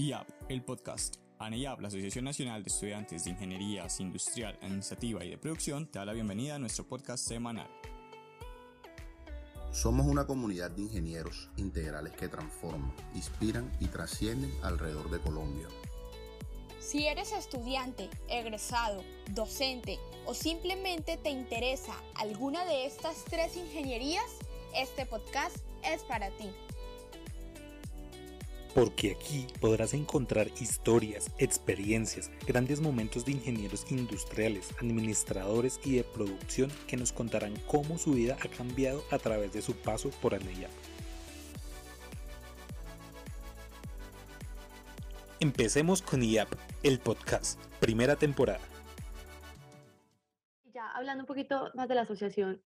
IAP, el podcast. ANEIAP, la Asociación Nacional de Estudiantes de Ingenierías Industrial, Administrativa y de Producción, te da la bienvenida a nuestro podcast semanal. Somos una comunidad de ingenieros integrales que transforman, inspiran y trascienden alrededor de Colombia. Si eres estudiante, egresado, docente o simplemente te interesa alguna de estas tres ingenierías, este podcast es para ti porque aquí podrás encontrar historias, experiencias, grandes momentos de ingenieros industriales, administradores y de producción que nos contarán cómo su vida ha cambiado a través de su paso por ANEIAP. Empecemos con IAP, el podcast, primera temporada. Ya hablando un poquito más de la asociación,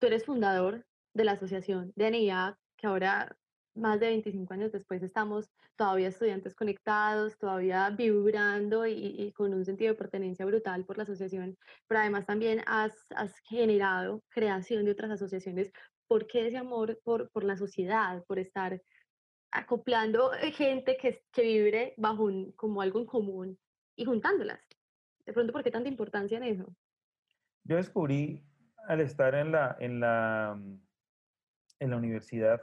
tú eres fundador de la asociación de ANEIAP, que ahora más de 25 años después estamos todavía estudiantes conectados, todavía vibrando y, con un sentido de pertenencia brutal por la asociación, pero además también has, generado creación de otras asociaciones. ¿Por qué ese amor por, por la sociedad, por estar acoplando gente que, que vibre bajo un, como algo en común y juntándolas? De pronto, ¿por qué tanta importancia en eso? Yo descubrí al estar en la, en la, en la universidad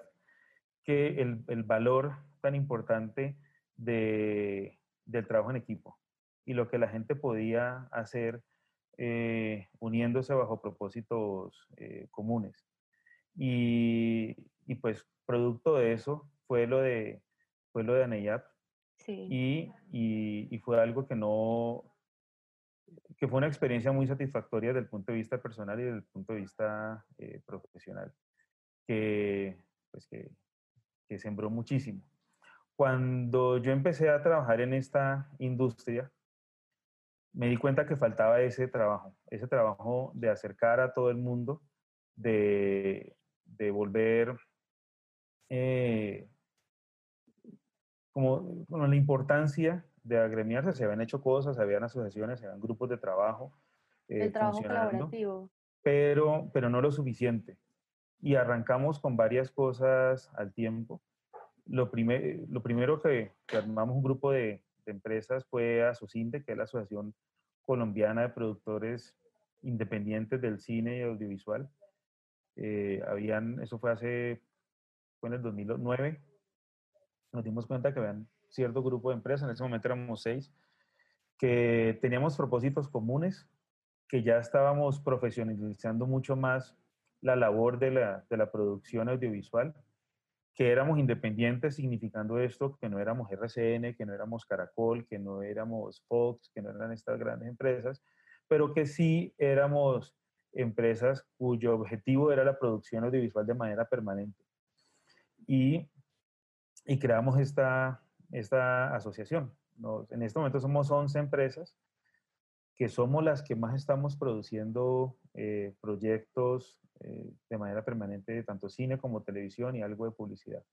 que el, el valor tan importante de, del trabajo en equipo y lo que la gente podía hacer eh, uniéndose bajo propósitos eh, comunes. Y, y, pues producto de eso fue lo de, fue lo de ANEYAP. Sí. Y, y, y, fue algo que no, que fue una experiencia muy satisfactoria desde el punto de vista personal y desde el punto de vista eh, profesional, que, pues que, que sembró muchísimo. Cuando yo empecé a trabajar en esta industria, me di cuenta que faltaba ese trabajo, ese trabajo de acercar a todo el mundo, de, de volver eh, como, como, la importancia de agremiarse. Se habían hecho cosas, habían asociaciones, habían grupos de trabajo. Eh, el trabajo colaborativo. Pero, pero no lo suficiente y arrancamos con varias cosas al tiempo. Lo, primer, lo primero que, armamos un grupo de, empresas fue ASOCINDE, que es la Asociación Colombiana de Productores Independientes del Cine y Audiovisual. Eh, habían, eso fue hace, fue en el 2009, nos dimos cuenta que habían cierto grupo de empresas, en ese momento éramos seis, que teníamos propósitos comunes, que ya estábamos profesionalizando mucho más la labor de la, de la producción audiovisual, que éramos independientes, significando esto que no éramos RCN, que no éramos Caracol, que no éramos Fox, que no eran estas grandes empresas, pero que sí éramos empresas cuyo objetivo era la producción audiovisual de manera permanente. Y, y creamos esta, esta asociación. en este momento somos 11 empresas que somos las que más estamos produciendo eh, proyectos eh, de manera permanente, tanto cine como televisión y algo de publicidad.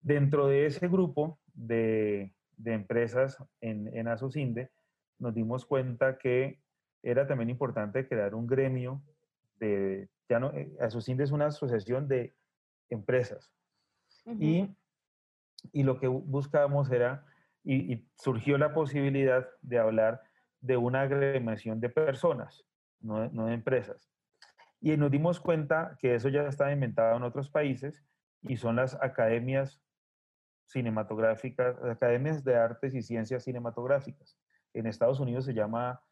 Dentro de ese grupo de, de empresas en, en Asocinde, nos dimos cuenta que era también importante crear un gremio de, ya no, eh, Asocinde es una asociación de empresas. y, y, lo que buscábamos era, y, y surgió la posibilidad de hablar de una agremiación de personas, no, no de empresas. Y nos dimos cuenta que eso ya estaba inventado en otros países y son las academias cinematográficas, academias de artes y ciencias cinematográficas. En Estados Unidos se llama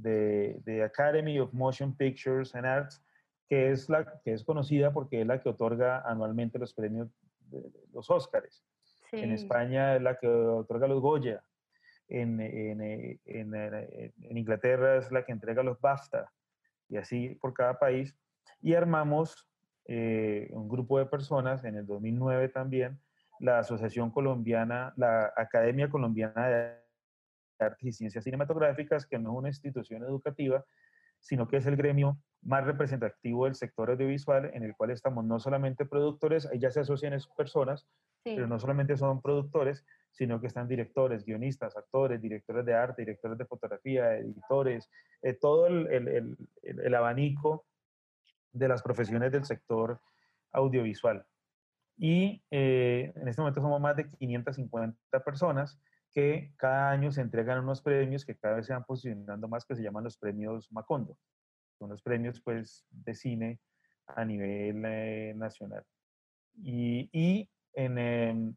The, the Academy of Motion Pictures and Arts, que es, la, que es conocida porque es la que otorga anualmente los premios, de, los Óscares. En España es la que otorga los Goya. En, en, en, en, Inglaterra es la que entrega los BAFTA y así por cada país. Y armamos eh, un grupo de personas en el 2009 también, la Asociación Colombiana, la Academia Colombiana de Artes y Ciencias Cinematográficas, que no es una institución educativa, sino que es el gremio más representativo del sector audiovisual, en el cual estamos no solamente productores, ahí ya se asocian esas personas, pero no solamente son productores, sino que están directores, guionistas, actores, directores de arte, directores de fotografía, editores, eh, todo el, el, el, abanico de las profesiones del sector audiovisual. Y eh, en este momento somos más de 550 personas que cada año se entregan unos premios que cada vez se van posicionando más, que se llaman los premios Macondo. Son los premios pues, de cine a nivel eh, nacional. Y, y, en, em,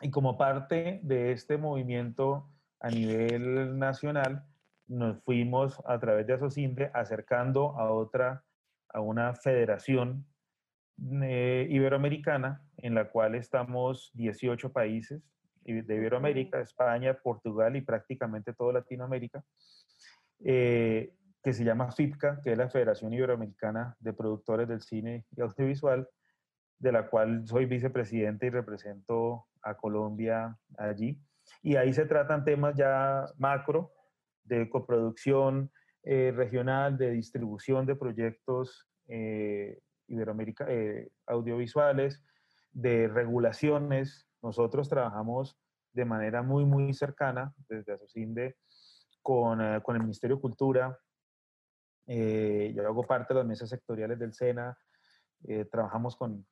y como parte de este movimiento a nivel nacional, nos fuimos a través de Asocinde acercando a otra, a una federación eh, iberoamericana en la cual estamos 18 países de Iberoamérica, España, Portugal y prácticamente toda Latinoamérica, eh, que se llama FIPCA, que es la Federación Iberoamericana de Productores del Cine y Audiovisual, de la cual soy vicepresidente y represento a Colombia allí. Y ahí se tratan temas ya macro de coproducción eh, regional, de distribución de proyectos eh, eh, audiovisuales, de regulaciones. Nosotros trabajamos de manera muy, muy cercana desde Asocinde con, con el Ministerio de Cultura. yo hago parte de las mesas sectoriales del SENA. Trabajamos con,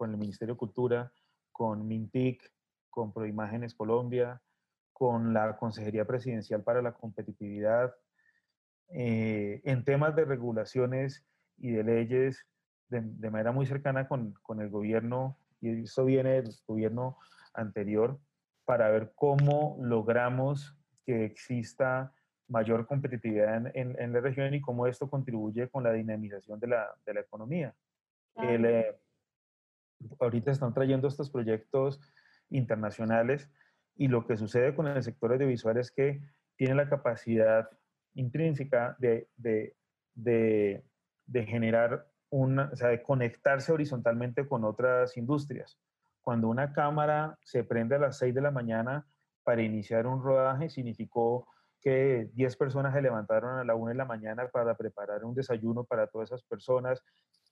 el Ministerio de Cultura, con MINTIC, con Proimágenes Colombia, con la Consejería Presidencial para la Competitividad, eh, en temas de regulaciones y de leyes de, manera muy cercana con, el gobierno, y eso viene del gobierno anterior, para ver cómo logramos que exista mayor competitividad en, en, la región y cómo esto contribuye con la dinamización de la economía. Eh, ahorita están trayendo estos proyectos internacionales y lo que sucede con el sector audiovisual es que tiene la capacidad intrínseca de, de, de, de generar una, o sea, de conectarse horizontalmente con otras industrias. Cuando una cámara se prende a las 6 de la mañana para iniciar un rodaje, significó que 10 personas se levantaron a la 1 de la mañana para preparar un desayuno para todas esas personas,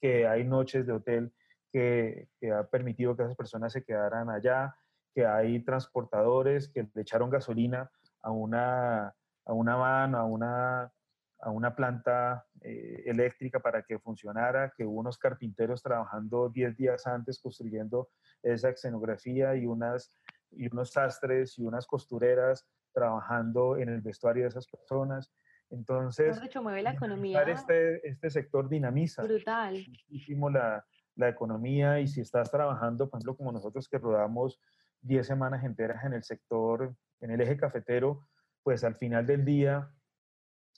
que hay noches de hotel que, ha permitido que esas personas se quedaran allá, que hay transportadores que le echaron gasolina a una, a una van, a una, a una planta eh, eléctrica para que funcionara, que hubo unos carpinteros trabajando 10 días antes construyendo esa escenografía y, unas, y unos sastres y unas costureras trabajando en el vestuario de esas personas. Entonces, dicho, mueve la economía. Este, este sector dinamiza. Brutal. Muchísimo la, la economía y si estás trabajando, por ejemplo, como nosotros que rodamos 10 semanas enteras en el sector, en el eje cafetero, pues al final del día,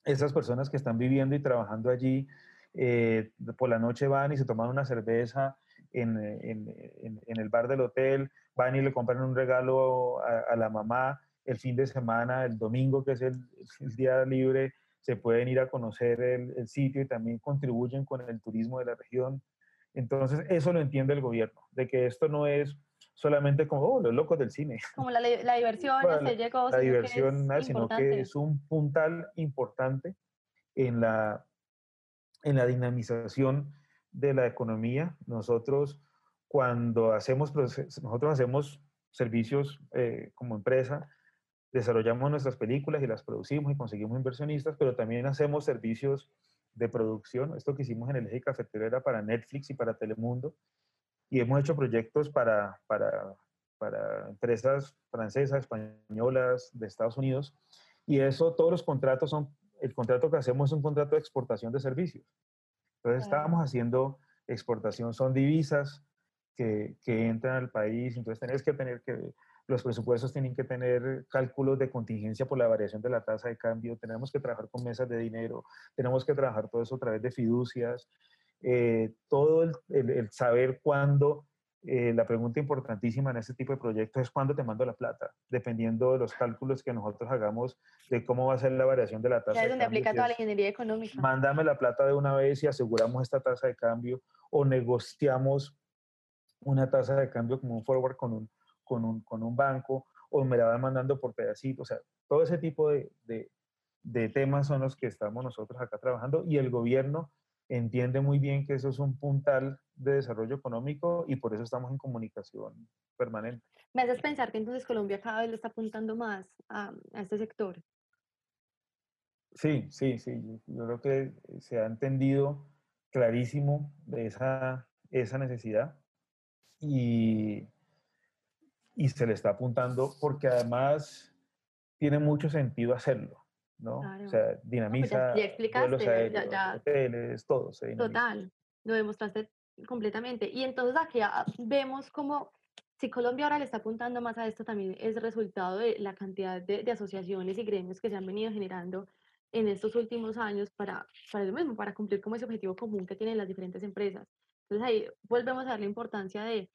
esas personas que están viviendo y trabajando allí, eh, por la noche van y se toman una cerveza en, en, en, el bar del hotel, van y le compran un regalo a, la mamá, el fin de semana, el domingo, que es el, el día libre, se pueden ir a conocer el, el, sitio y también contribuyen con el turismo de la región. Entonces, eso lo entiende el gobierno, de que esto no es solamente como, oh, los locos del cine. Como la, la diversión, la, se llegó, la diversión, que sino que es un puntal importante en la, en la dinamización de la economía. Nosotros, cuando hacemos, nosotros hacemos servicios eh, como empresa, desarrollamos nuestras películas y las producimos y conseguimos inversionistas, pero también hacemos servicios de producción. Esto que hicimos en el eje cafetero era para Netflix y para Telemundo y hemos hecho proyectos para, para, para empresas francesas, españolas, de Estados Unidos. Y eso, todos los contratos son, el contrato que hacemos es un contrato de exportación de servicios. Entonces estábamos haciendo exportación, son divisas que, que entran al país, entonces tenés que tener que, los presupuestos tienen que tener cálculos de contingencia por la variación de la tasa de cambio, tenemos que trabajar con mesas de dinero, tenemos que trabajar todo eso a través de fiducias, eh, todo el, el, saber cuándo, eh, la pregunta importantísima en este tipo de proyectos es cuándo te mando la plata, dependiendo de los cálculos que nosotros hagamos de cómo va a ser la variación de la tasa. Ya es donde aplica toda la ingeniería económica. Mándame la plata de una vez y aseguramos esta tasa de cambio o negociamos una tasa de cambio como un forward con un, con un, con un banco o me la van mandando por pedacitos. O sea, todo ese tipo de, de, de temas son los que estamos nosotros acá trabajando y el gobierno entiende muy bien que eso es un puntal de desarrollo económico y por eso estamos en comunicación permanente. ¿Me haces pensar que entonces Colombia cada vez le está apuntando más a, a este sector? Sí, sí, sí. Yo creo que se ha entendido clarísimo de esa, esa necesidad. y, y se le está apuntando porque además tiene mucho sentido hacerlo, ¿no? O sea, pues dinamiza ya, explicaste, ya, ya, hoteles, todo se dinamiza. Total, lo demostraste completamente. Y entonces aquí ah, vemos como si Colombia ahora le está apuntando más a esto, también es resultado de la cantidad de, asociaciones y gremios que se han venido generando en estos últimos años para, para lo mismo, para cumplir como ese objetivo común que tienen las diferentes empresas. Entonces ahí volvemos a dar la importancia de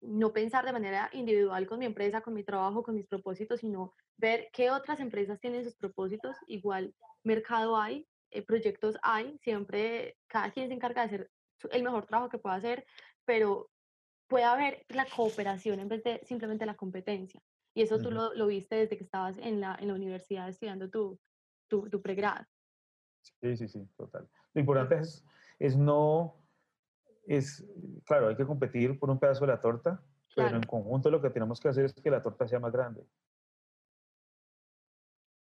no pensar de manera individual con mi empresa, con mi trabajo, con mis propósitos, sino ver qué otras empresas tienen sus propósitos, igual mercado hay, eh, proyectos hay, siempre cada quien se encarga de hacer el mejor trabajo que pueda hacer, pero puede haber la cooperación en vez de simplemente la competencia. Y eso tú lo, lo, viste desde que estabas en la, en la universidad estudiando tu, tu, tu pregrado. Sí, sí, sí, total. Lo importante es, es no, es, claro, hay que competir por un pedazo de la torta, pero en conjunto lo que tenemos que hacer es que la torta sea más grande.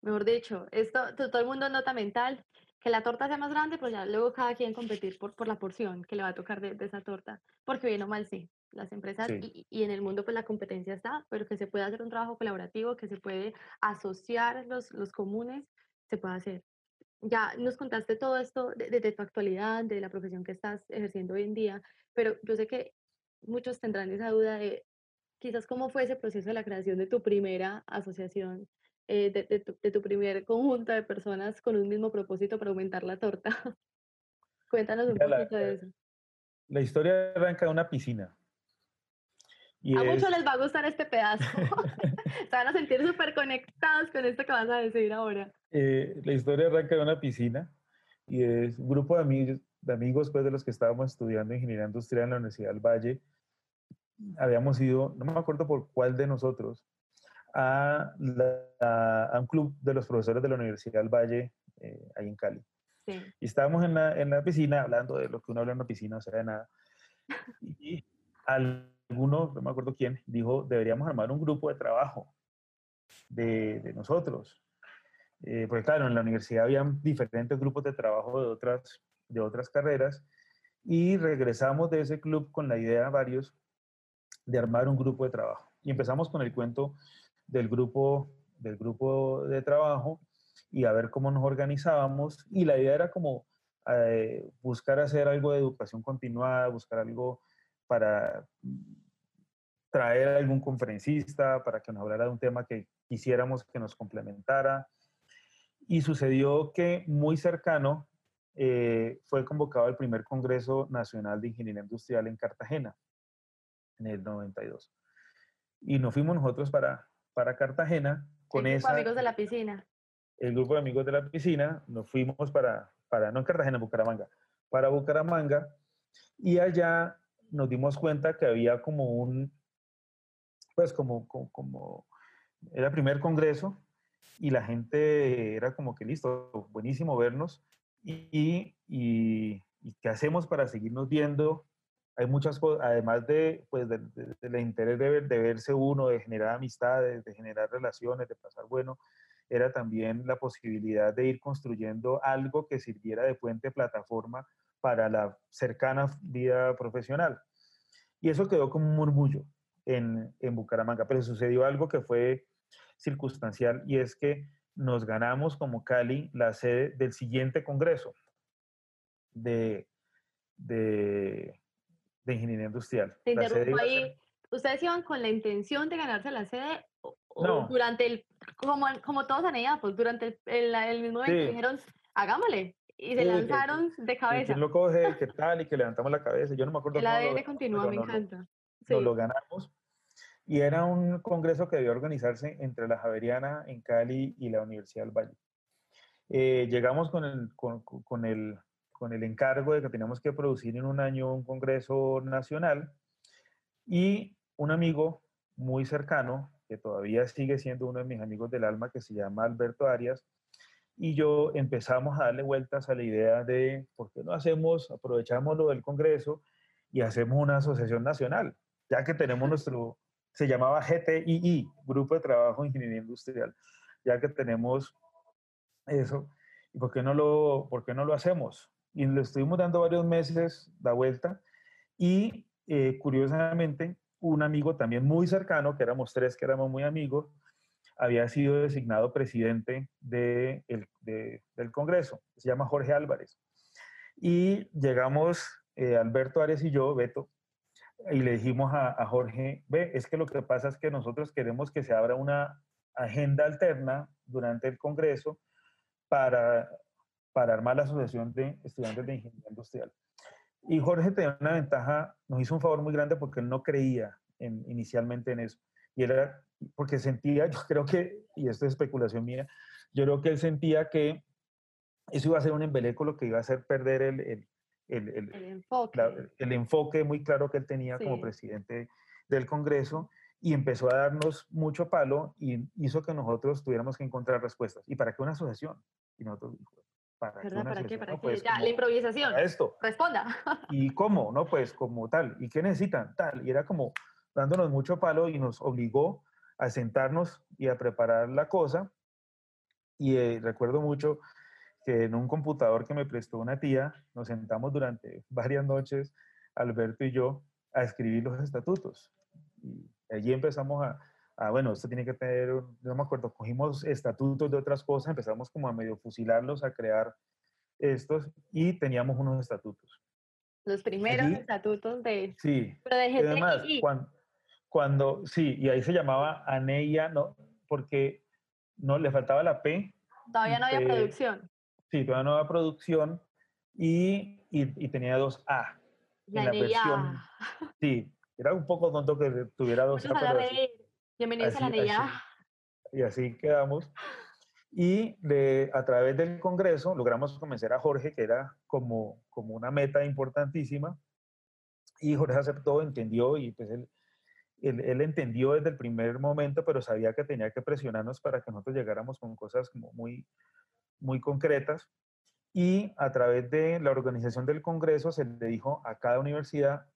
Mejor dicho, esto, todo el mundo nota mental, que la torta sea más grande, pero ya luego cada quien competir por, por la porción que le va a tocar de, de esa torta, porque bien o mal sí las empresas y, y, en el mundo pues la competencia está, pero que se puede hacer un trabajo colaborativo, que se puede asociar los, los comunes, se puede hacer. Ya nos contaste todo esto desde de, tu actualidad, de la profesión que estás ejerciendo hoy en día, pero yo sé que muchos tendrán esa duda de quizás cómo fue ese proceso de la creación de tu primera asociación, eh, de, de, tu, de tu primer conjunto de personas con un mismo propósito para aumentar la torta. Cuéntanos un poquito de eso. La historia arranca de una piscina a muchos les va a gustar este pedazo. Se van a sentir súper conectados con esto que vas a decir ahora. Eh, la historia arranca de una piscina y es un grupo de amigos, de amigos pues, de los que estábamos estudiando ingeniería industrial en la Universidad del Valle. Habíamos ido, no me acuerdo por cuál de nosotros, a, a un club de los profesores de la Universidad del Valle, eh, ahí en Cali. Sí. Y estábamos en la, en la piscina hablando de lo que uno habla en una piscina, o sea, de nada. Y al alguno, no me acuerdo quién, dijo, deberíamos armar un grupo de trabajo de, de nosotros. Eh, porque claro, en la universidad había diferentes grupos de trabajo de otras, de otras carreras y regresamos de ese club con la idea, varios, de armar un grupo de trabajo. Y empezamos con el cuento del grupo, del grupo de trabajo y a ver cómo nos organizábamos. Y la idea era como eh, buscar hacer algo de educación continuada, buscar algo para traer a algún conferencista, para que nos hablara de un tema que quisiéramos que nos complementara. Y sucedió que muy cercano eh, fue convocado el primer Congreso Nacional de Ingeniería Industrial en Cartagena, en el 92. Y nos fuimos nosotros para, para Cartagena con el grupo de amigos de la piscina. El grupo de amigos de la piscina, nos fuimos para, para no en Cartagena, en Bucaramanga, para Bucaramanga. Y allá nos dimos cuenta que había como un, pues como, como, era primer congreso y la gente era como que listo, buenísimo vernos y, y, qué hacemos para seguirnos viendo. Hay muchas cosas, además de, pues, del de, interés de, de, verse uno, de generar amistades, de generar relaciones, de pasar bueno, era también la posibilidad de ir construyendo algo que sirviera de puente plataforma para la cercana vida profesional. Y eso quedó como un murmullo en, en Bucaramanga, pero sucedió algo que fue circunstancial y es que nos ganamos como Cali la sede del siguiente congreso de, de, de ingeniería industrial. Te interrumpo ahí. ¿Ustedes iban con la intención de ganarse la sede o, durante el, como, como todos en ella, pues durante el, el, mismo momento dijeron, hagámosle? Y se lanzaron de cabeza. ¿Quién lo coge? ¿Qué tal? Y que levantamos la cabeza. Yo no me acuerdo. El ADN continúa, me encanta. Nos lo ganamos. Y era un congreso que debió organizarse entre la Javeriana en Cali y la Universidad del Valle. Eh, llegamos con el, con, con, el, con el encargo de que teníamos que producir en un año un congreso nacional y un amigo muy cercano, que todavía sigue siendo uno de mis amigos del alma, que se llama Alberto Arias, y yo empezamos a darle vueltas a la idea de por qué no hacemos, aprovechamos lo del Congreso y hacemos una asociación nacional, ya que tenemos nuestro, se llamaba GTII, Grupo de Trabajo de Ingeniería Industrial, ya que tenemos eso, ¿y por qué no lo, por qué no lo hacemos? Y le estuvimos dando varios meses la vuelta y eh, curiosamente, un amigo también muy cercano, que éramos tres que éramos muy amigos, había sido designado presidente de del Congreso. Se llama Jorge Álvarez. Y llegamos, eh, Alberto Ares y yo, Beto, y le dijimos a, Jorge, ve, es que lo que pasa es que nosotros queremos que se abra una agenda alterna durante el Congreso para, para armar la Asociación de Estudiantes de Ingeniería Industrial. Y Jorge tenía una ventaja, nos hizo un favor muy grande porque él no creía en, inicialmente en eso. Y era porque sentía, yo creo que, y esto es especulación mía, yo creo que él sentía que eso iba a ser un embeleco, lo que iba a hacer perder el, el, el, el enfoque. el enfoque muy claro que él tenía como presidente del Congreso y empezó a darnos mucho palo y hizo que nosotros tuviéramos que encontrar respuestas. ¿Y para qué una asociación? Y nosotros, ¿para, qué, ¿para qué? ¿Para qué? ya, la improvisación. esto. Responda. ¿Y cómo? No, pues como tal. ¿Y qué necesitan? Tal. Y era como dándonos mucho palo y nos obligó a sentarnos y a preparar la cosa. Y eh, recuerdo mucho que en un computador que me prestó una tía, nos sentamos durante varias noches, Alberto y yo, a escribir los estatutos. Y allí empezamos a, a, bueno, esto tiene que tener, no me acuerdo, cogimos estatutos de otras cosas, empezamos como a medio fusilarlos, a crear estos y teníamos unos estatutos. Los primeros estatutos de... Sí. Pero de además, cuando, cuando, sí, y ahí se llamaba ANEIA, no, porque no le faltaba la P. Todavía no había producción. Sí, todavía no había producción y, y, tenía dos A. La, en la versión, sí, era un poco tonto que tuviera dos A. Pero Bienvenidos a la ANEIA. Y así quedamos. Y de, a través del Congreso logramos convencer a Jorge, que era como, como una meta importantísima. Y Jorge aceptó, entendió y pues él, él, entendió desde el primer momento, pero sabía que tenía que presionarnos para que nosotros llegáramos con cosas como muy, muy concretas. Y a través de la organización del Congreso se le dijo a cada universidad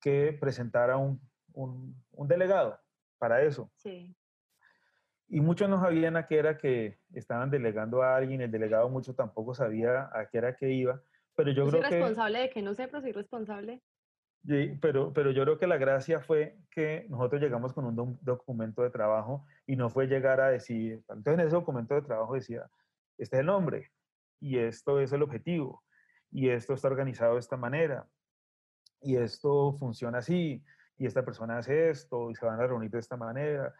que presentara un, un, un delegado para eso. Sí. Y muchos no sabían a qué era que estaban delegando a alguien, el delegado mucho tampoco sabía a qué era que iba, pero yo, creo que... responsable de que no pero soy responsable. Pero, pero yo creo que la gracia fue que nosotros llegamos con un documento de trabajo y no fue llegar a decir, entonces en ese documento de trabajo decía, este es el nombre y esto es el objetivo y esto está organizado de esta manera y esto funciona así y esta persona hace esto y se van a reunir de esta manera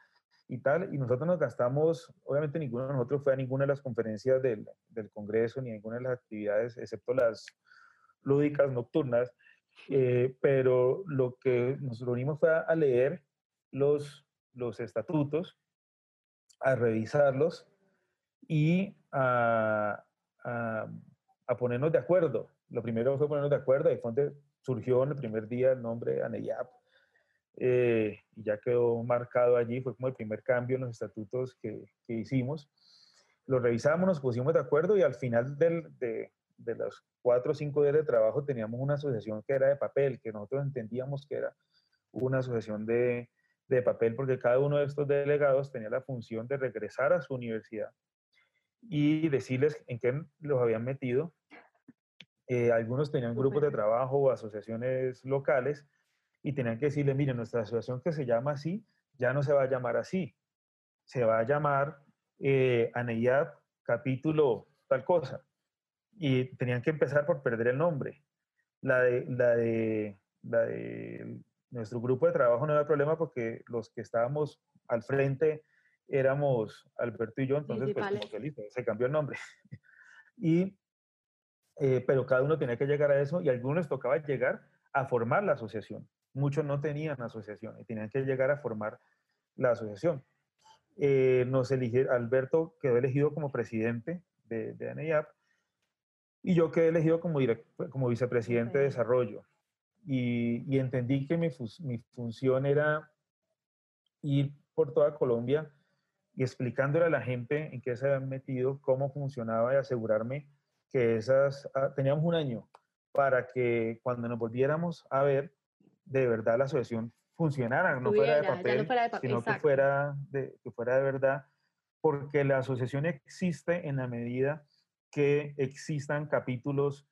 y tal. Y nosotros nos gastamos, obviamente ninguno de nosotros fue a ninguna de las conferencias del, del Congreso ni a ninguna de las actividades, excepto las lúdicas nocturnas, eh, pero lo que nos reunimos fue a, leer los, los estatutos, a revisarlos y a, a, a, ponernos de acuerdo. Lo primero fue ponernos de acuerdo, y fue donde surgió en el primer día el nombre ANEYAP, eh, y ya quedó marcado allí, fue como el primer cambio en los estatutos que, que hicimos. Lo revisamos, nos pusimos de acuerdo y al final del, de, de los cuatro o cinco días de trabajo teníamos una asociación que era de papel, que nosotros entendíamos que era una asociación de, de papel porque cada uno de estos delegados tenía la función de regresar a su universidad y decirles en qué los habían metido. Eh, algunos tenían grupos de trabajo o asociaciones locales y tenían que decirle, mire, nuestra asociación que se llama así, ya no se va a llamar así, se va a llamar eh, ANEIAP capítulo tal cosa. Y tenían que empezar por perder el nombre. La de, la de, la de nuestro grupo de trabajo no había problema porque los que estábamos al frente éramos Alberto y yo, entonces pues como que listo, se cambió el nombre. y, eh, pero cada uno tenía que llegar a eso y a algunos tocaba llegar a formar la asociación muchos no tenían asociación y tenían que llegar a formar la asociación. Eh, nos elige, Alberto quedó elegido como presidente de, de ANEIAP y yo quedé elegido como, como vicepresidente de desarrollo. Y, y, entendí que mi, mi función era ir por toda Colombia y explicándole a la gente en qué se habían metido, cómo funcionaba y asegurarme que esas, ah, teníamos un año para que cuando nos volviéramos a ver, de verdad la asociación funcionara, no, fuera de papel, sino que fuera de, que fuera de verdad, porque la asociación existe en la medida que existan capítulos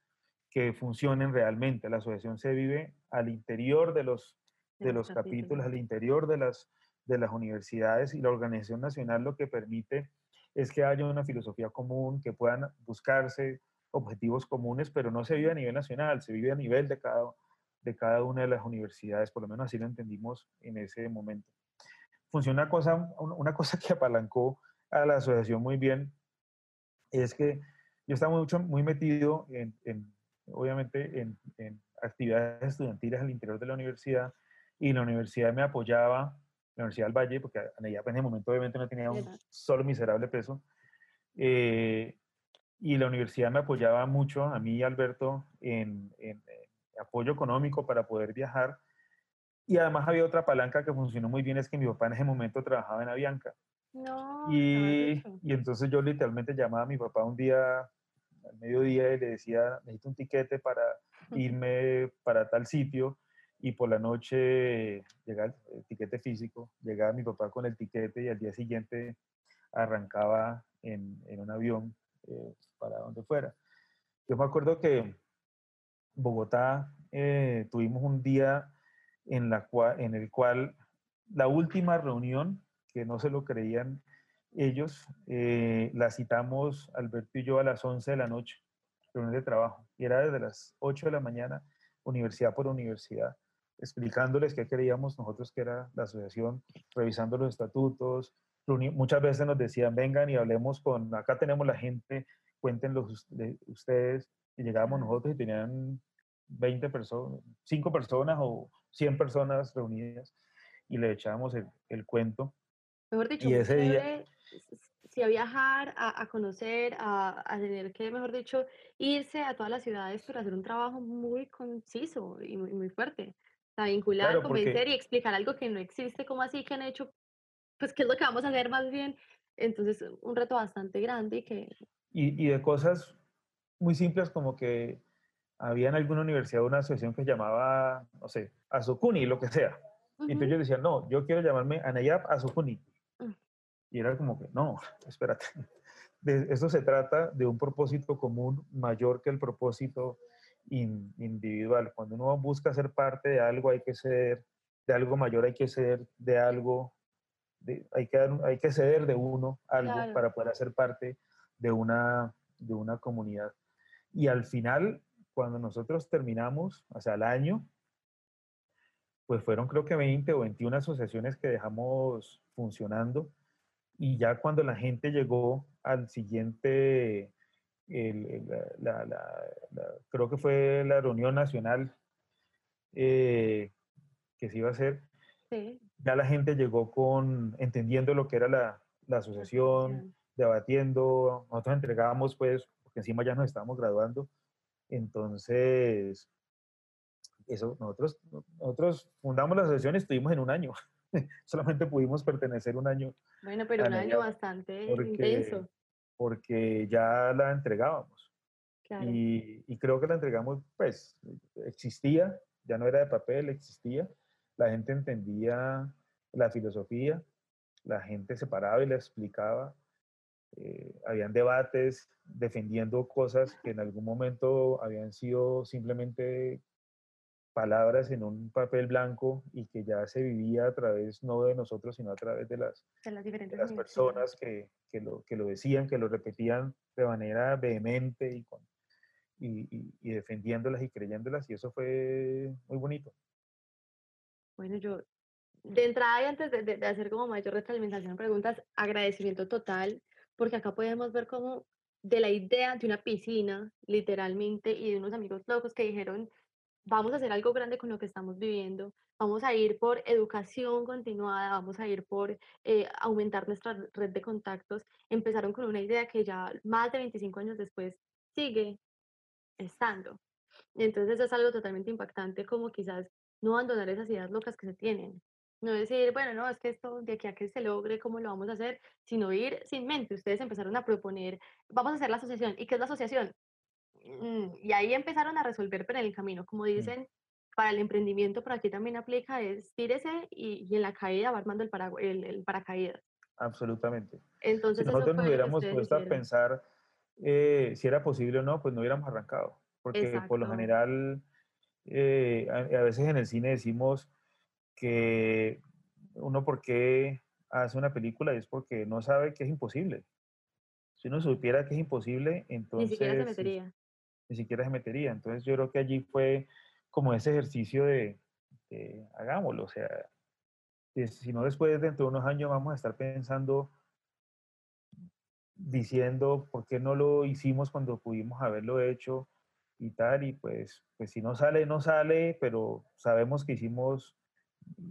que funcionen realmente. La asociación se vive al interior de los, de los capítulos, al interior de las, de las universidades y la organización nacional lo que permite es que haya una filosofía común, que puedan buscarse objetivos comunes, pero no se vive a nivel nacional, se vive a nivel de cada, de cada una de las universidades, por lo menos así lo entendimos en ese momento. Funciona una cosa, una cosa que apalancó a la asociación muy bien, es que yo estaba mucho, muy metido en, obviamente, en, en, actividades estudiantiles al interior de la universidad y la universidad me apoyaba, la Universidad del Valle, porque en ese momento obviamente no tenía un solo miserable peso, eh, y la universidad me apoyaba mucho, a mí y Alberto, en, en, apoyo económico para poder viajar. Y además había otra palanca que funcionó muy bien, es que mi papá en ese momento trabajaba en Avianca. No, y, y entonces yo literalmente llamaba a mi papá un día al mediodía y le decía, necesito un tiquete para irme para tal sitio y por la noche llegaba el tiquete físico, llegaba mi papá con el tiquete y al día siguiente arrancaba en, en un avión eh, para donde fuera. Yo me acuerdo que Bogotá eh, tuvimos un día en, la en el cual la última reunión, que no se lo creían ellos, eh, la citamos Alberto y yo a las 11 de la noche, reunión de trabajo, y era desde las 8 de la mañana, universidad por universidad, explicándoles qué creíamos nosotros que era la asociación, revisando los estatutos. Muchas veces nos decían, vengan y hablemos con, acá tenemos la gente, cuéntenlo ustedes. Y llegábamos nosotros y tenían 20 personas, 5 personas o 100 personas reunidas y le echábamos el, el cuento. Mejor dicho, y ese día, si a viajar, a, a conocer, a, a, tener que, mejor dicho, irse a todas las ciudades para hacer un trabajo muy conciso y muy, muy fuerte. O vincular, convencer y explicar algo que no existe, como así que han hecho, pues qué es lo que vamos a hacer más bien. Entonces, un reto bastante grande y que... Y, y de cosas muy simples como que había en alguna universidad una asociación que llamaba, no sé, Azukuni, lo que sea. Y entonces yo decía, no, yo quiero llamarme Anayap Azukuni. Y era como que, no, espérate. De, esto se trata de un propósito común mayor que el propósito individual. Cuando uno busca ser parte de algo, hay que ser, de algo mayor hay que ser, de algo, de, hay, que hay que ceder de uno algo para poder hacer parte de una, de una comunidad. Y al final, cuando nosotros terminamos, o sea, al año, pues fueron creo que 20 o 21 asociaciones que dejamos funcionando. Y ya cuando la gente llegó al siguiente, creo que fue la reunión nacional eh, que se iba a hacer, ya la gente llegó con, entendiendo lo que era la, la asociación, debatiendo, nosotros entregábamos pues, porque encima ya nos estábamos graduando, entonces, eso, nosotros, nosotros fundamos la asociación y estuvimos en un año. Solamente pudimos pertenecer un año. Bueno, pero un año bastante intenso. Porque ya la entregábamos. Y, y, creo que la entregamos, pues, existía, ya no era de papel, existía. La gente entendía la filosofía, la gente se paraba y le explicaba eh, habían debates defendiendo cosas que en algún momento habían sido simplemente palabras en un papel blanco y que ya se vivía a través no de nosotros, sino a través de las, de las, personas que, que, lo, que lo decían, que lo repetían de manera vehemente y, con, y, y, defendiéndolas y creyéndolas, y eso fue muy bonito. Bueno, yo de entrada y antes de, de, de hacer como mayor retroalimentación, preguntas, agradecimiento total porque acá podemos ver cómo de la idea de una piscina, literalmente, y de unos amigos locos que dijeron, vamos a hacer algo grande con lo que estamos viviendo, vamos a ir por educación continuada, vamos a ir por eh, aumentar nuestra red de contactos, empezaron con una idea que ya más de 25 años después sigue estando. Entonces es algo totalmente impactante, como quizás no abandonar esas ideas locas que se tienen, no decir, bueno, no, es que esto de aquí a que se logre, ¿cómo lo vamos a hacer? Sino ir sin mente. Ustedes empezaron a proponer, vamos a hacer la asociación. ¿Y qué es la asociación? Mm, y ahí empezaron a resolver, pero en el camino, como dicen, para el emprendimiento, por aquí también aplica, es tírese y, y en la caída va armando el, para, el, el paracaídas. Absolutamente. Entonces, si nosotros nos hubiéramos puesto a pensar eh, si era posible o no, pues no hubiéramos arrancado. porque por lo general eh, a, veces en el cine decimos que uno por qué hace una película y es porque no sabe que es imposible. Si uno supiera que es imposible, entonces... Ni siquiera se metería. Ni siquiera se metería. Entonces yo creo que allí fue como ese ejercicio de, hagámoslo. O sea, si no después, dentro de unos años, vamos a estar pensando, diciendo por qué no lo hicimos cuando pudimos haberlo hecho y tal. Y pues, pues si no sale, no sale, pero sabemos que hicimos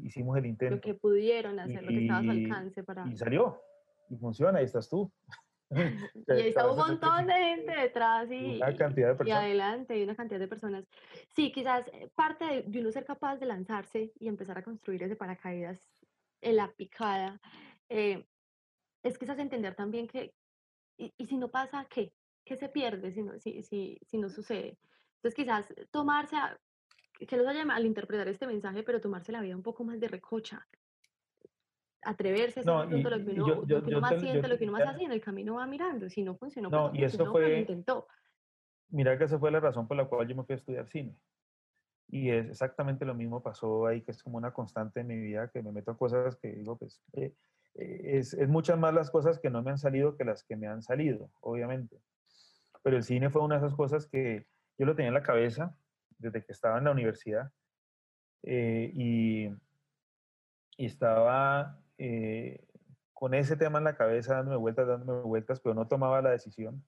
hicimos el intento. Lo que pudieron hacer, lo que estaba a su alcance para... Y salió, y funciona, ahí estás tú. y ahí está un montón de gente detrás y, una cantidad de personas. y adelante, y una cantidad de personas. Sí, quizás eh, parte de, uno ser capaz de lanzarse y empezar a construir ese paracaídas en la picada, eh, es quizás entender también que, y, y, si no pasa, ¿qué? ¿Qué se pierde si no, si, si, si no sucede? Entonces quizás tomarse, a, que los haya mal interpretar este mensaje, pero tomarse la vida un poco más de recocha. Atreverse a hacer lo que uno, lo que uno más siente, lo que uno más hace, en el camino va mirando. Si no funcionó, no, pues y eso fue, lo intentó. Mira que esa fue la razón por la cual yo me fui a estudiar cine. Y es exactamente lo mismo pasó ahí, que es como una constante en mi vida, que me meto a cosas que digo, pues, eh, eh, es, es muchas más las cosas que no me han salido que las que me han salido, obviamente. Pero el cine fue una de esas cosas que yo lo tenía en la cabeza, desde que estaba en la universidad eh, y, estaba eh, con ese tema en la cabeza, dándome vueltas, dándome vueltas, pero no tomaba la decisión.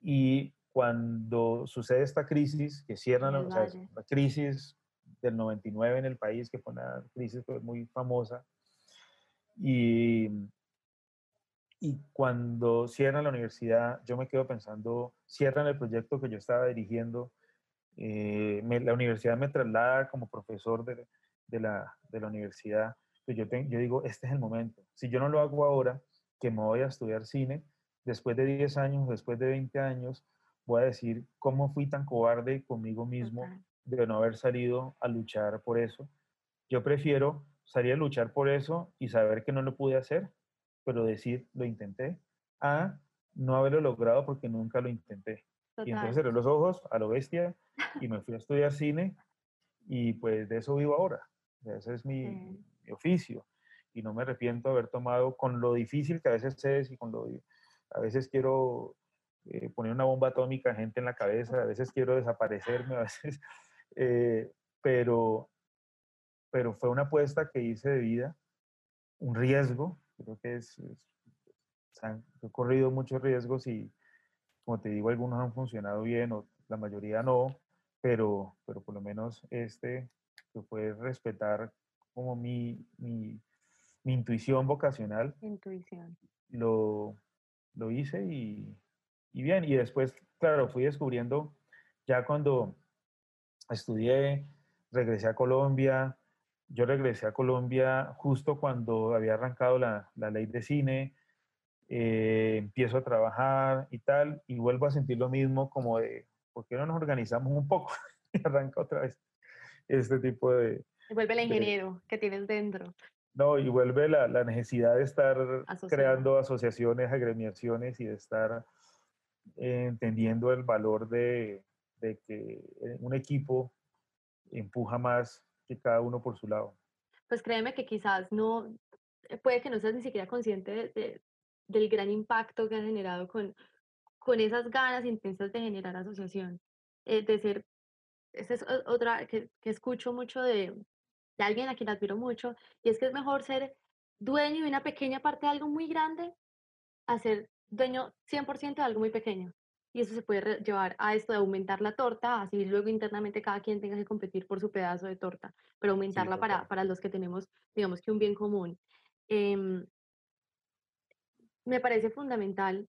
Y cuando sucede esta crisis, que cierran, la crisis del 99 en el país, que fue una crisis pues, muy famosa, y, y cuando cierran la universidad, yo me quedo pensando, cierran el proyecto que yo estaba dirigiendo, eh, la universidad me traslada como profesor de, de, la, de la, universidad. Pues yo, yo digo, este es el momento. Si yo no lo hago ahora, que me voy a estudiar cine, después de 10 años, después de 20 años, voy a decir cómo fui tan cobarde conmigo mismo de no haber salido a luchar por eso. Yo prefiero salir a luchar por eso y saber que no lo pude hacer, pero decir, lo intenté, a no haberlo logrado porque nunca lo intenté. Y entonces cerré los ojos a lo bestia y me fui a estudiar cine y pues de eso vivo ahora. Ese es mi, oficio y no me arrepiento de haber tomado con lo difícil que a veces es y con lo... A veces quiero eh, poner una bomba atómica a gente en la cabeza, a veces quiero desaparecerme, a veces... Eh, pero, pero fue una apuesta que hice de vida, un riesgo, creo que es, he corrido muchos riesgos y como te digo, algunos han funcionado bien o la mayoría no, pero, pero por lo menos este que fue respetar como mi, mi, mi intuición vocacional. Intuición. Lo, lo hice y, y, bien, y después, claro, fui descubriendo ya cuando estudié, regresé a Colombia, yo regresé a Colombia justo cuando había arrancado la, la ley de cine, eh, empiezo a trabajar y tal, y vuelvo a sentir lo mismo como de, ¿por qué no nos organizamos un poco? y arranca otra vez este tipo de... Y vuelve el ingeniero que tienes dentro. No, y vuelve la, la necesidad de estar creando asociaciones, agremiaciones y de estar eh, entendiendo el valor de, de que eh, un equipo empuja más que cada uno por su lado. Pues créeme que quizás no, puede que no seas ni siquiera consciente de, del gran impacto que ha generado con, con esas ganas intensas de generar asociación, eh, de ser, esa es otra que, que escucho mucho de, de, alguien a quien admiro mucho, y es que es mejor ser dueño de una pequeña parte de algo muy grande a ser dueño 100% de algo muy pequeño. Y eso se puede llevar a esto de aumentar la torta, así luego internamente cada quien tenga que competir por su pedazo de torta, pero aumentarla para, para los que tenemos, digamos que un bien común. Eh, me parece fundamental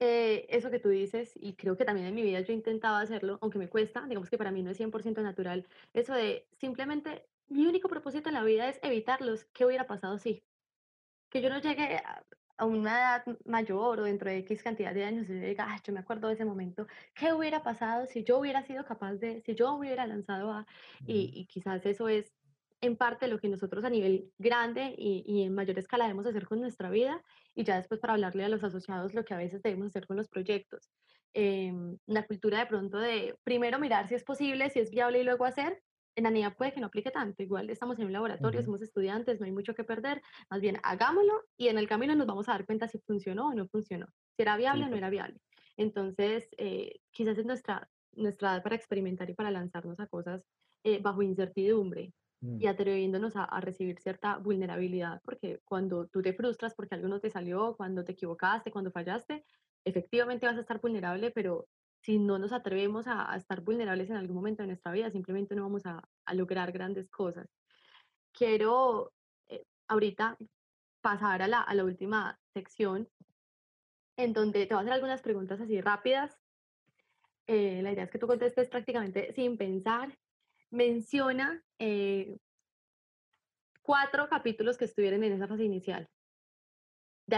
eh, eso que tú dices, y creo que también en mi vida yo he intentado hacerlo, aunque me cuesta, digamos que para mí no es 100% natural, eso de simplemente mi único propósito en la vida es evitarlos. ¿Qué hubiera pasado si? Que yo no llegue a, una edad mayor o dentro de X cantidad de años y diga, yo me acuerdo de ese momento, ¿qué hubiera pasado si yo hubiera sido capaz de, si yo hubiera lanzado a, y, y quizás eso es en parte lo que nosotros a nivel grande y, y, en mayor escala debemos hacer con nuestra vida y ya después para hablarle a los asociados lo que a veces debemos hacer con los proyectos. Eh, una cultura de pronto de primero mirar si es posible, si es viable y luego hacer. En ANIA puede que no aplique tanto, igual estamos en un laboratorio, somos estudiantes, no hay mucho que perder, más bien hagámoslo y en el camino nos vamos a dar cuenta si funcionó o no funcionó, si era viable o no era viable. Entonces, eh, quizás es nuestra, nuestra edad para experimentar y para lanzarnos a cosas eh, bajo incertidumbre y mm. atreviéndonos a, a, recibir cierta vulnerabilidad, porque cuando tú te frustras porque algo no te salió, cuando te equivocaste, cuando fallaste, efectivamente vas a estar vulnerable, pero si no nos atrevemos a, estar vulnerables en algún momento de nuestra vida, simplemente no vamos a, lograr grandes cosas. Quiero eh, ahorita pasar a la, última sección, en donde te voy a hacer algunas preguntas así rápidas. Eh, la idea es que tú contestes prácticamente sin pensar. Menciona eh, cuatro capítulos que estuvieron en esa fase inicial de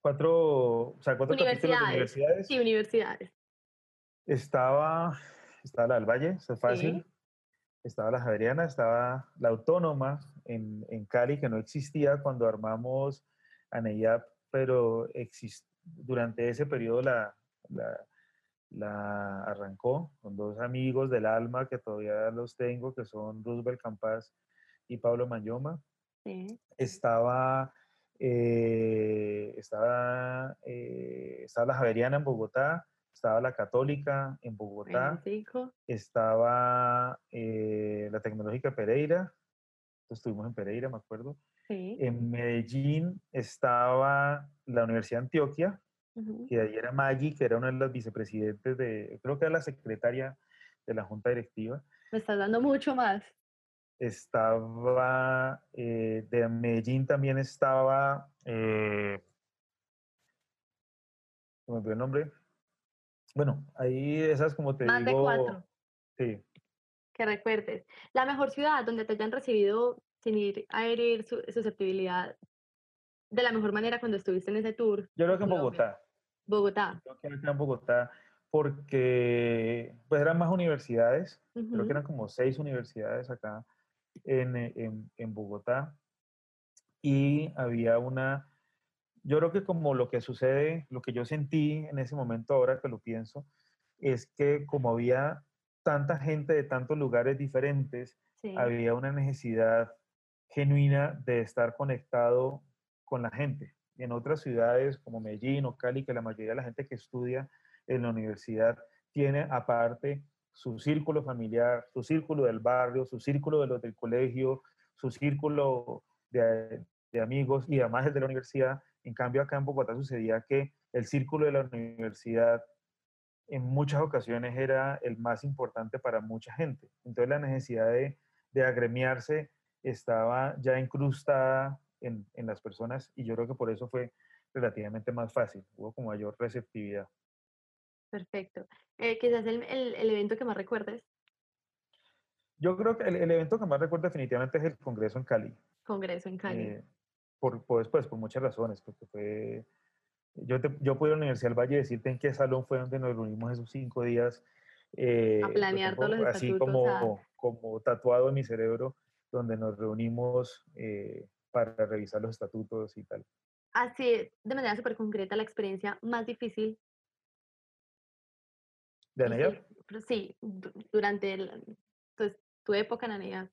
cuatro, o sea, cuatro capítulos de universidades. Sí, universidades. Estaba, estaba la del Valle, eso es fácil. Estaba la Javeriana, estaba la Autónoma en, en, Cali, que no existía cuando armamos ANEIAP, pero exist, durante ese periodo la, la, la, arrancó con dos amigos del alma que todavía los tengo, que son Roosevelt Campas y Pablo Mayoma. Sí. Estaba eh, estaba, eh, estaba la Javeriana en Bogotá, estaba la Católica en Bogotá, estaba eh, la Tecnológica Pereira, estuvimos en Pereira, me acuerdo. En Medellín estaba la Universidad de Antioquia, que ahí era Maggie, que era una de las vicepresidentes de, creo que era la secretaria de la Junta Directiva. Me estás dando mucho más estaba eh, de Medellín también estaba, eh, me olvidó el nombre. Bueno, ahí esas como te Más digo. de cuatro. Sí. Que recuerdes. La mejor ciudad donde te hayan recibido sin ir a herir su susceptibilidad de la mejor manera cuando estuviste en ese tour. Yo creo que en Bogotá. Bogotá. Yo creo que en Bogotá porque pues eran más universidades, creo que eran como seis universidades acá en, en, Bogotá y había una, yo creo que como lo que sucede, lo que yo sentí en ese momento ahora que lo pienso, es que como había tanta gente de tantos lugares diferentes, había una necesidad genuina de estar conectado con la gente. En otras ciudades como Medellín o Cali, que la mayoría de la gente que estudia en la universidad tiene aparte su círculo familiar, su círculo del barrio, su círculo de los del colegio, su círculo de, amigos y además el de la universidad. En cambio, acá en Bogotá sucedía que el círculo de la universidad en muchas ocasiones era el más importante para mucha gente. Entonces la necesidad de, agremiarse estaba ya incrustada en, en, las personas y yo creo que por eso fue relativamente más fácil, hubo como mayor receptividad. Perfecto. Eh, quizás el, el, el, evento que más recuerdes. Yo creo que el, el, evento que más recuerdo definitivamente es el Congreso en Cali. Congreso en Cali. Eh, por, pues, pues, por muchas razones, porque fue... Yo, te, yo pude ir a la Universidad del Valle decirte en qué salón fue donde nos reunimos esos cinco días. Eh, a planear todos los Así como, como tatuado en mi cerebro, donde nos reunimos eh, para revisar los estatutos y tal. Así, de manera súper concreta, la experiencia más difícil ¿De Sí, durante el, pues, tu época en Anaya.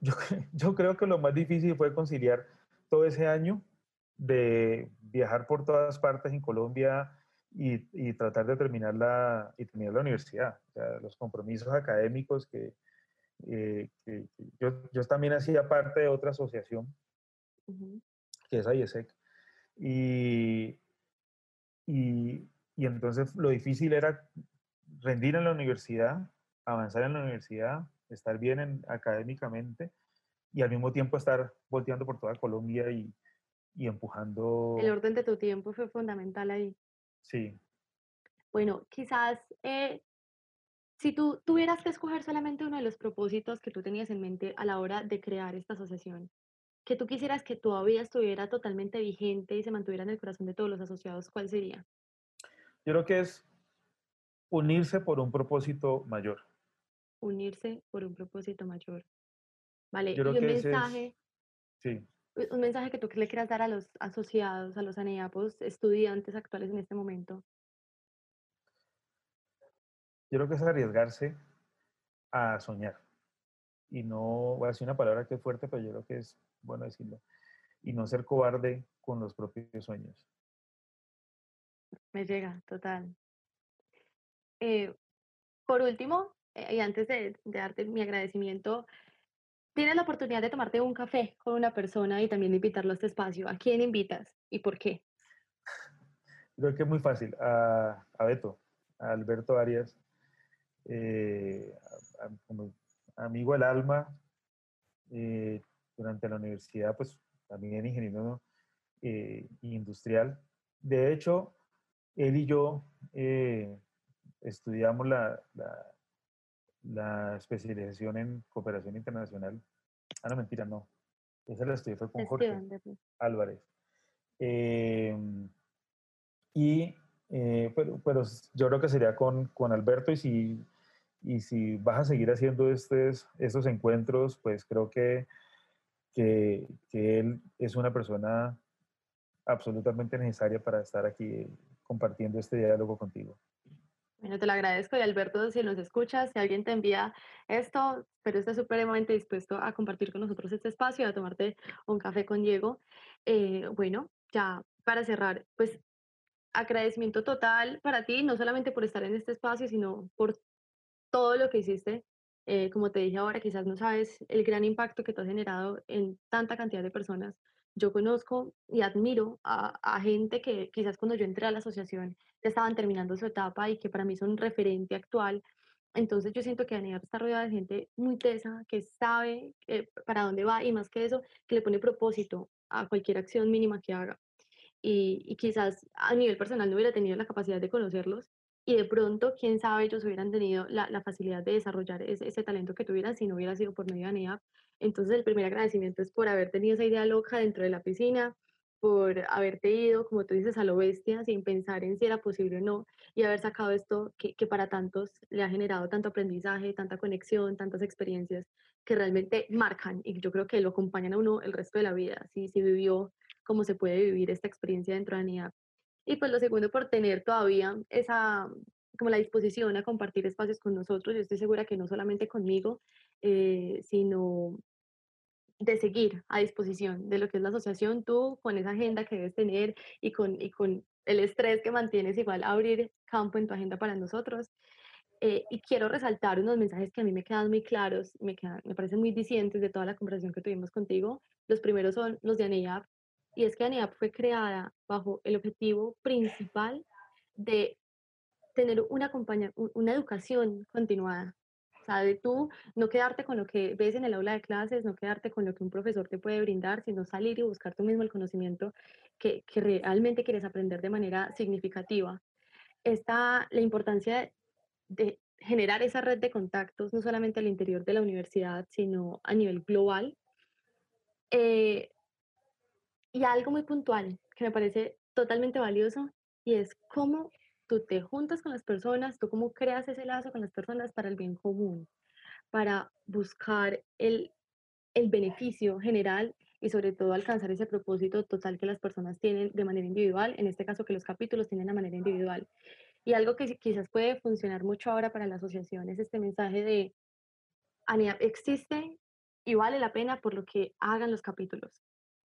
Yo, yo creo que lo más difícil fue conciliar todo ese año de viajar por todas partes en Colombia y, y, tratar de terminar la, y terminar la universidad. O sea, los compromisos académicos que, eh, que, yo, yo, también hacía parte de otra asociación, que es IESEC, y, y, y entonces lo difícil era rendir en la universidad, avanzar en la universidad, estar bien académicamente y al mismo tiempo estar volteando por toda Colombia y, y empujando. El orden de tu tiempo fue fundamental ahí. Sí. Bueno, quizás eh, si tú tuvieras que escoger solamente uno de los propósitos que tú tenías en mente a la hora de crear esta asociación, que tú quisieras que todavía estuviera totalmente vigente y se mantuviera en el corazón de todos los asociados, ¿cuál sería? Yo creo que es unirse por un propósito mayor. unirse por un propósito mayor. ¿Vale? Yo creo y un que ese es- mensaje, Sí, un mensaje que tú le quieras dar a los asociados, a los ANEAPOS, estudiantes actuales en este momento. yo creo que es arriesgarse a soñar. Y no, voy a decir una palabra que es fuerte, pero yo creo que es bueno decirlo. Y no ser cobarde con los propios sueños. Me llega, total. Eh, por último, eh, y antes de, darte mi agradecimiento, tienes la oportunidad de tomarte un café con una persona y también de invitarlo a este espacio. ¿A quién invitas y por qué? Creo que es muy fácil. A, a Beto, a Alberto Arias, eh, amigo del alma, durante la universidad, pues también ingeniero industrial. De hecho, él y yo eh, estudiamos la, la, la especialización en cooperación internacional. Ah, no, mentira, no. Esa la estudié fue con Jorge. Álvarez. Eh, y eh, pero, pero yo creo que sería con, con Alberto y si, y si vas a seguir haciendo estos, estos encuentros, pues creo que, que, que él es una persona absolutamente necesaria para estar aquí compartiendo este diálogo contigo. Bueno, te lo agradezco y Alberto, si nos escuchas, si alguien te envía esto, pero estás supremamente dispuesto a compartir con nosotros este espacio, a tomarte un café con Diego. Eh, bueno, ya para cerrar, pues agradecimiento total para ti, no solamente por estar en este espacio, sino por todo lo que hiciste. Eh, como te dije ahora, quizás no sabes el gran impacto que tú has generado en tanta cantidad de personas. Yo conozco y admiro a, a gente que quizás cuando yo entré a la asociación estaban terminando su etapa y que para mí son referente actual. Entonces yo siento que ANEAP está rodeada de gente muy tesa, que sabe eh, para dónde va y más que eso, que le pone propósito a cualquier acción mínima que haga. Y, y quizás a nivel personal no hubiera tenido la capacidad de conocerlos y de pronto, quién sabe, ellos hubieran tenido la, facilidad de desarrollar ese, talento que tuvieran si no hubiera sido por medio de ANEAP. Entonces el primer agradecimiento es por haber tenido esa idea loca dentro de la piscina, por haberte ido, como tú dices, a lo bestia, sin pensar en si era posible o no, y haber sacado esto que, para tantos le ha generado tanto aprendizaje, tanta conexión, tantas experiencias que realmente marcan y yo creo que lo acompañan a uno el resto de la vida, si, si vivió como se puede vivir esta experiencia dentro de ANIAP. Y pues lo segundo, por tener todavía esa, como la disposición a compartir espacios con nosotros. Yo estoy segura que no solamente conmigo, eh, sino de seguir a disposición de lo que es la asociación, tú con esa agenda que debes tener y con, y con el estrés que mantienes igual abrir campo en tu agenda para nosotros. Eh, y quiero resaltar unos mensajes que a mí me quedan muy claros, me, quedan, me parecen muy dicientes de toda la conversación que tuvimos contigo. Los primeros son los de ANEAP, y es que ANEAP fue creada bajo el objetivo principal de tener una, compañía, una educación continuada. O sea, de tú no quedarte con lo que ves en el aula de clases, no quedarte con lo que un profesor te puede brindar, sino salir y buscar tú mismo el conocimiento que, que realmente quieres aprender de manera significativa. Está la importancia de generar esa red de contactos, no solamente al interior de la universidad, sino a nivel global. Eh, y algo muy puntual que me parece totalmente valioso y es cómo tú te juntas con las personas, tú cómo creas ese lazo con las personas para el bien común, para buscar el, el beneficio general y sobre todo alcanzar ese propósito total que las personas tienen de manera individual, en este caso que los capítulos tienen de manera individual. Y algo que quizás puede funcionar mucho ahora para la asociación es este mensaje de, ANEAP existe y vale la pena por lo que hagan los capítulos.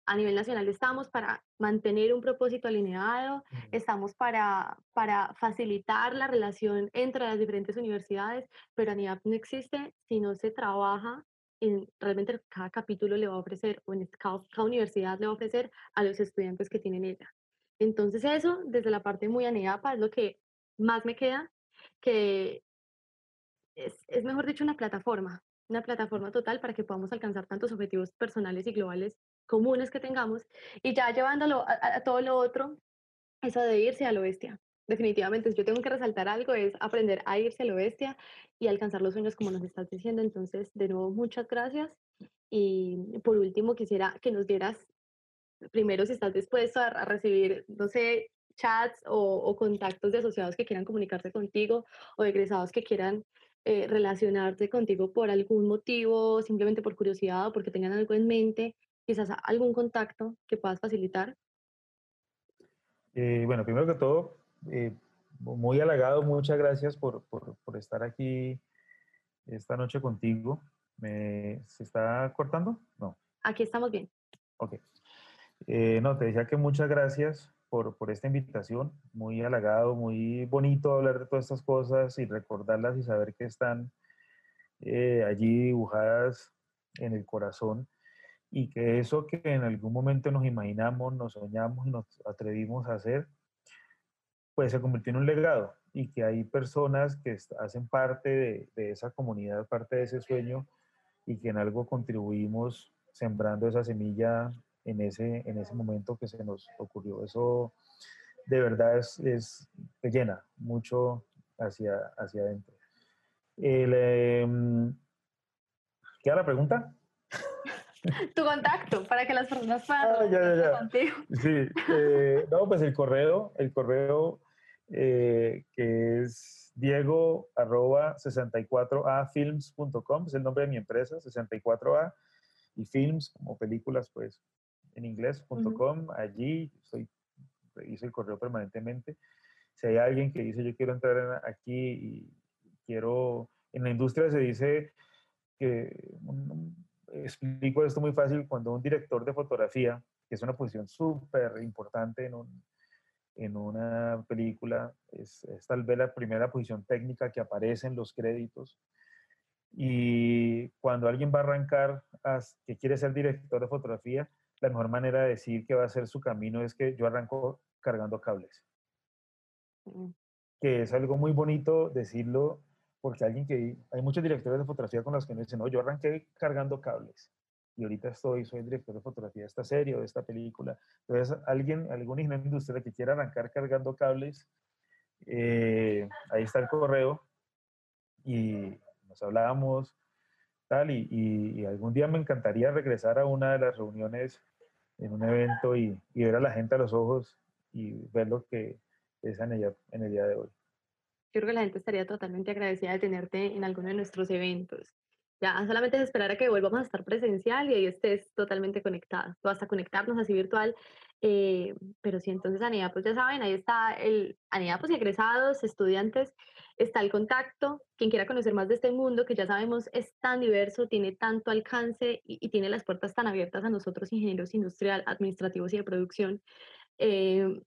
A nivel nacional estamos para mantener un propósito alineado, estamos para, para facilitar la relación entre las diferentes universidades, pero ANEAP no existe si no se trabaja en realmente cada capítulo le va a ofrecer, o en cada, cada universidad le va a ofrecer a los estudiantes que tienen ella. Entonces eso, desde la parte muy ANEAPA, es lo que más me queda, que es, es mejor dicho una plataforma, una plataforma total para que podamos alcanzar tantos objetivos personales y globales comunes que tengamos y ya llevándolo a, todo lo otro, eso de irse a lo bestia. Definitivamente, si yo tengo que resaltar algo, es aprender a irse a lo bestia y alcanzar los sueños como nos estás diciendo. Entonces, de nuevo, muchas gracias. Y por último, quisiera que nos dieras, primero, si estás dispuesto a, recibir, no sé, chats o, o, contactos de asociados que quieran comunicarse contigo o egresados que quieran eh, relacionarse contigo por algún motivo, simplemente por curiosidad o porque tengan algo en mente, quizás algún contacto que puedas facilitar. Eh, bueno, primero que todo, eh, muy halagado, muchas gracias por, por, por, estar aquí esta noche contigo. ¿Me, ¿Se está cortando? No. Aquí estamos bien. Ok. no, te decía que muchas gracias por, por, esta invitación. Muy halagado, muy bonito hablar de todas estas cosas y recordarlas y saber que están eh, allí dibujadas en el corazón y que eso que en algún momento nos imaginamos, nos soñamos y nos atrevimos a hacer, pues se convirtió en un legado y que hay personas que hacen parte de, de esa comunidad, parte de ese sueño y que en algo contribuimos sembrando esa semilla en ese, en ese momento que se nos ocurrió. Eso de verdad es, es te llena mucho hacia, hacia adentro. El, eh, ¿Queda la pregunta? Tu contacto para que las personas puedan ah, ya, ya, ya. contigo. Sí, eh, no, pues el correo, el correo eh, que es diego arroba 64afilms.com, es el nombre de mi empresa, 64a, y films como películas, pues en inglés.com, allí soy, reviso el correo permanentemente. Si hay alguien que dice yo quiero entrar aquí y quiero, en la industria se dice que, explico esto muy fácil, cuando un director de fotografía, que es una posición súper importante en, un, en una película, es, es tal vez la primera posición técnica que aparece en los créditos, y cuando alguien va a arrancar, que quiere ser director de fotografía, la mejor manera de decir que va a ser su camino es que yo arranco cargando cables. Mm. Que es algo muy bonito decirlo porque alguien que hay muchos directores de fotografía con los que me dicen, no, yo arranqué cargando cables y ahorita estoy, soy director de fotografía de esta serie o de esta película. Entonces, alguien, algún ingeniero industrial que quiera arrancar cargando cables, eh, ahí está el correo y nos hablábamos, tal, y, algún día me encantaría regresar a una de las reuniones en un evento y, ver a la gente a los ojos y ver lo que es en, ella, en el día de hoy. Yo creo que la gente estaría totalmente agradecida de tenerte en alguno de nuestros eventos. Ya solamente es esperar a que volvamos a estar presencial y ahí estés totalmente conectada. Tú vas conectarnos así virtual. Eh, pero sí, entonces Anida, pues ya saben, ahí está el Anida, pues egresados, estudiantes, está el contacto. Quien quiera conocer más de este mundo, que ya sabemos es tan diverso, tiene tanto alcance y, tiene las puertas tan abiertas a nosotros, ingenieros industrial, administrativos y de producción, eh,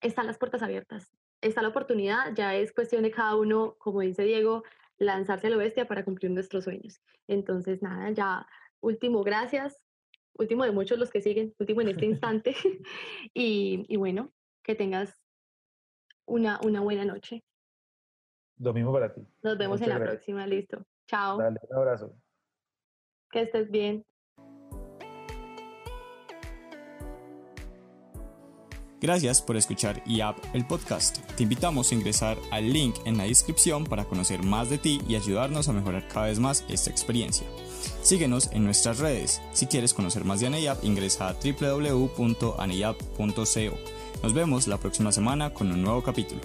están las puertas abiertas. Está la oportunidad, ya es cuestión de cada uno, como dice Diego, lanzarse a lo bestia para cumplir nuestros sueños. Entonces, nada, ya último, gracias. Último de muchos los que siguen, último en este instante. y, bueno, que tengas una, una buena noche. Lo mismo para ti. Nos vemos en la próxima, listo. Chao. Dale, un abrazo. Que estés bien. Gracias por escuchar IAP el podcast. Te invitamos a ingresar al link en la descripción para conocer más de ti y ayudarnos a mejorar cada vez más esta experiencia. Síguenos en nuestras redes. Si quieres conocer más de ANEIAP, ingresa a www.aneyap.co. Nos vemos la próxima semana con un nuevo capítulo.